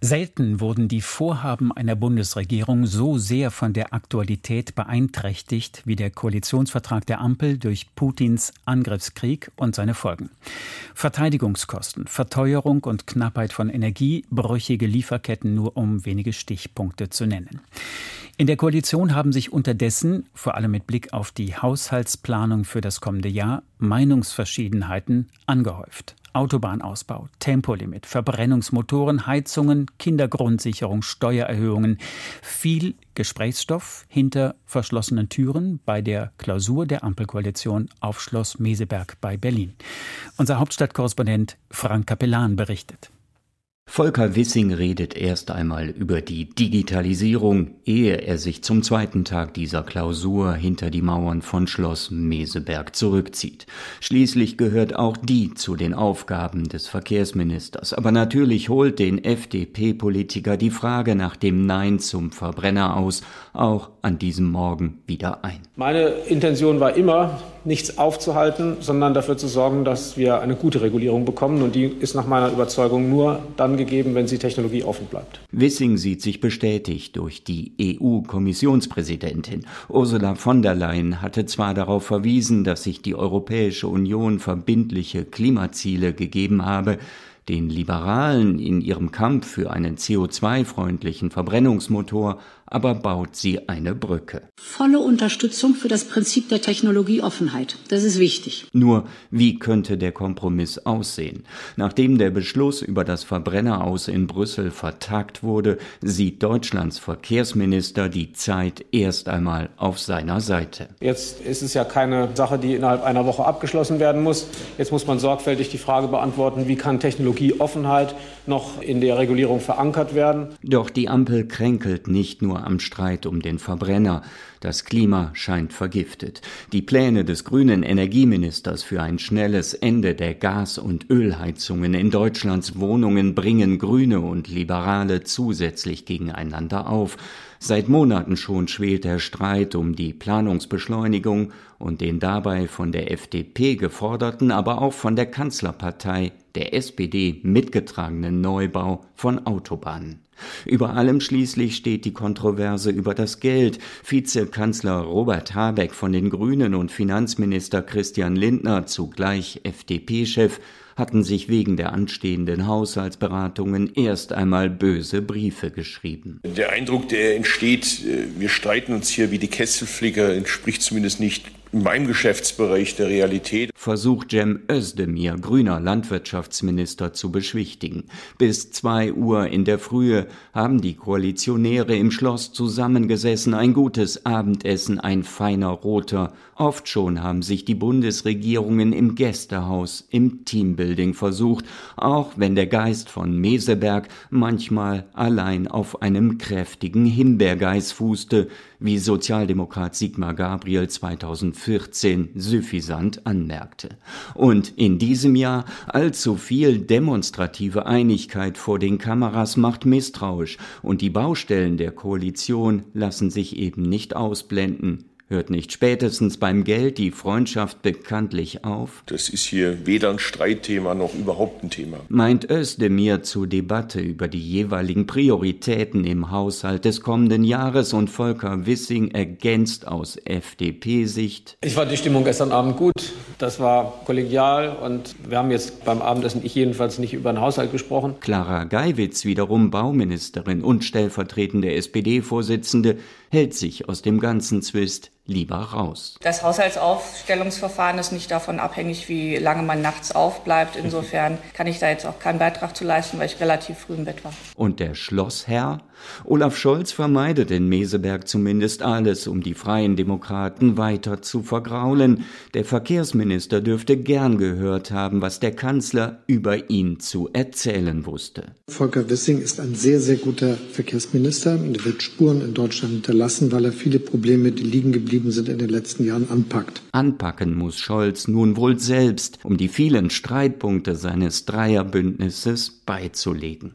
Selten wurden die Vorhaben einer Bundesregierung so sehr von der Aktualität beeinträchtigt wie der Koalitionsvertrag der Ampel durch Putins Angriffskrieg und seine Folgen. Verteidigungskosten, Verteuerung und Knappheit von Energie, brüchige Lieferketten nur um wenige Stichpunkte zu nennen. In der Koalition haben sich unterdessen, vor allem mit Blick auf die Haushaltsplanung für das kommende Jahr, Meinungsverschiedenheiten angehäuft. Autobahnausbau, Tempolimit, Verbrennungsmotoren, Heizungen, Kindergrundsicherung, Steuererhöhungen. Viel Gesprächsstoff hinter verschlossenen Türen bei der Klausur der Ampelkoalition auf Schloss Meseberg bei Berlin. Unser Hauptstadtkorrespondent Frank Capellan berichtet. Volker Wissing redet erst einmal über die Digitalisierung, ehe er sich zum zweiten Tag dieser Klausur hinter die Mauern von Schloss Meseberg zurückzieht. Schließlich gehört auch die zu den Aufgaben des Verkehrsministers. Aber natürlich holt den FDP-Politiker die Frage nach dem Nein zum Verbrenner aus, auch an diesem Morgen wieder ein. Meine Intention war immer, nichts aufzuhalten, sondern dafür zu sorgen, dass wir eine gute Regulierung bekommen. Und die ist nach meiner Überzeugung nur dann gegeben, wenn sie technologieoffen bleibt. Wissing sieht sich bestätigt durch die EU-Kommissionspräsidentin. Ursula von der Leyen hatte zwar darauf verwiesen, dass sich die Europäische Union verbindliche Klimaziele gegeben habe, den Liberalen in ihrem Kampf für einen CO2-freundlichen Verbrennungsmotor aber baut sie eine Brücke. Volle Unterstützung für das Prinzip der Technologieoffenheit. Das ist wichtig. Nur, wie könnte der Kompromiss aussehen? Nachdem der Beschluss über das Verbrenneraus in Brüssel vertagt wurde, sieht Deutschlands Verkehrsminister die Zeit erst einmal auf seiner Seite. Jetzt ist es ja keine Sache, die innerhalb einer Woche abgeschlossen werden muss. Jetzt muss man sorgfältig die Frage beantworten, wie kann Technologieoffenheit noch in der Regulierung verankert werden. Doch die Ampel kränkelt nicht nur am Streit um den Verbrenner. Das Klima scheint vergiftet. Die Pläne des grünen Energieministers für ein schnelles Ende der Gas- und Ölheizungen in Deutschlands Wohnungen bringen Grüne und Liberale zusätzlich gegeneinander auf. Seit Monaten schon schwelt der Streit um die Planungsbeschleunigung und den dabei von der FDP geforderten, aber auch von der Kanzlerpartei, der SPD, mitgetragenen Neubau von Autobahnen. Über allem schließlich steht die Kontroverse über das Geld. Vizekanzler Robert Habeck von den Grünen und Finanzminister Christian Lindner, zugleich FDP-Chef, hatten sich wegen der anstehenden Haushaltsberatungen erst einmal böse Briefe geschrieben. Der Eindruck, der entsteht, äh, wir streiten uns hier wie die Kesselflicker, entspricht zumindest nicht in meinem Geschäftsbereich der Realität. Versucht Cem Özdemir, grüner Landwirtschaftsminister, zu beschwichtigen. Bis zwei Uhr in der Frühe haben die Koalitionäre im Schloss zusammengesessen, ein gutes Abendessen, ein feiner roter. Oft schon haben sich die Bundesregierungen im Gästehaus, im Teambuilding versucht, auch wenn der Geist von Meseberg manchmal allein auf einem kräftigen Himbeergeist fußte, wie Sozialdemokrat Sigmar Gabriel 2014 suffisant anmerkte. Und in diesem Jahr allzu viel demonstrative Einigkeit vor den Kameras macht misstrauisch und die Baustellen der Koalition lassen sich eben nicht ausblenden. Hört nicht spätestens beim Geld die Freundschaft bekanntlich auf? Das ist hier weder ein Streitthema noch überhaupt ein Thema. Meint Özdemir zur Debatte über die jeweiligen Prioritäten im Haushalt des kommenden Jahres und Volker Wissing ergänzt aus FDP-Sicht. Ich fand die Stimmung gestern Abend gut. Das war kollegial und wir haben jetzt beim Abendessen, ich jedenfalls, nicht über den Haushalt gesprochen. Clara Geiwitz, wiederum Bauministerin und stellvertretende SPD-Vorsitzende, hält sich aus dem ganzen Zwist lieber raus. Das Haushaltsaufstellungsverfahren ist nicht davon abhängig, wie lange man nachts aufbleibt. Insofern kann ich da jetzt auch keinen Beitrag zu leisten, weil ich relativ früh im Bett war. Und der Schlossherr? Olaf Scholz vermeidet in Meseberg zumindest alles, um die Freien Demokraten weiter zu vergraulen. Der Verkehrsminister dürfte gern gehört haben, was der Kanzler über ihn zu erzählen wusste. Volker Wissing ist ein sehr, sehr guter Verkehrsminister und er wird Spuren in Deutschland hinterlassen, weil er viele Probleme, die liegen geblieben geblieben sind in den letzten Jahren, anpackt. Anpacken muss Scholz nun wohl selbst, um die vielen Streitpunkte seines Dreierbündnisses beizulegen.